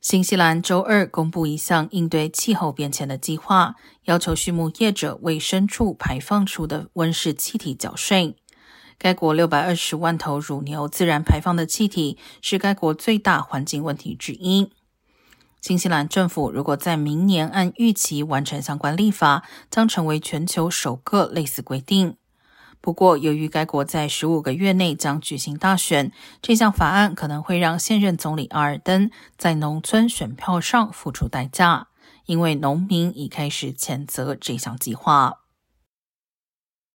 新西兰周二公布一项应对气候变迁的计划，要求畜牧业者为牲畜排放出的温室气体缴税。该国六百二十万头乳牛自然排放的气体是该国最大环境问题之一。新西兰政府如果在明年按预期完成相关立法，将成为全球首个类似规定。不过，由于该国在十五个月内将举行大选，这项法案可能会让现任总理阿尔登在农村选票上付出代价，因为农民已开始谴责这项计划。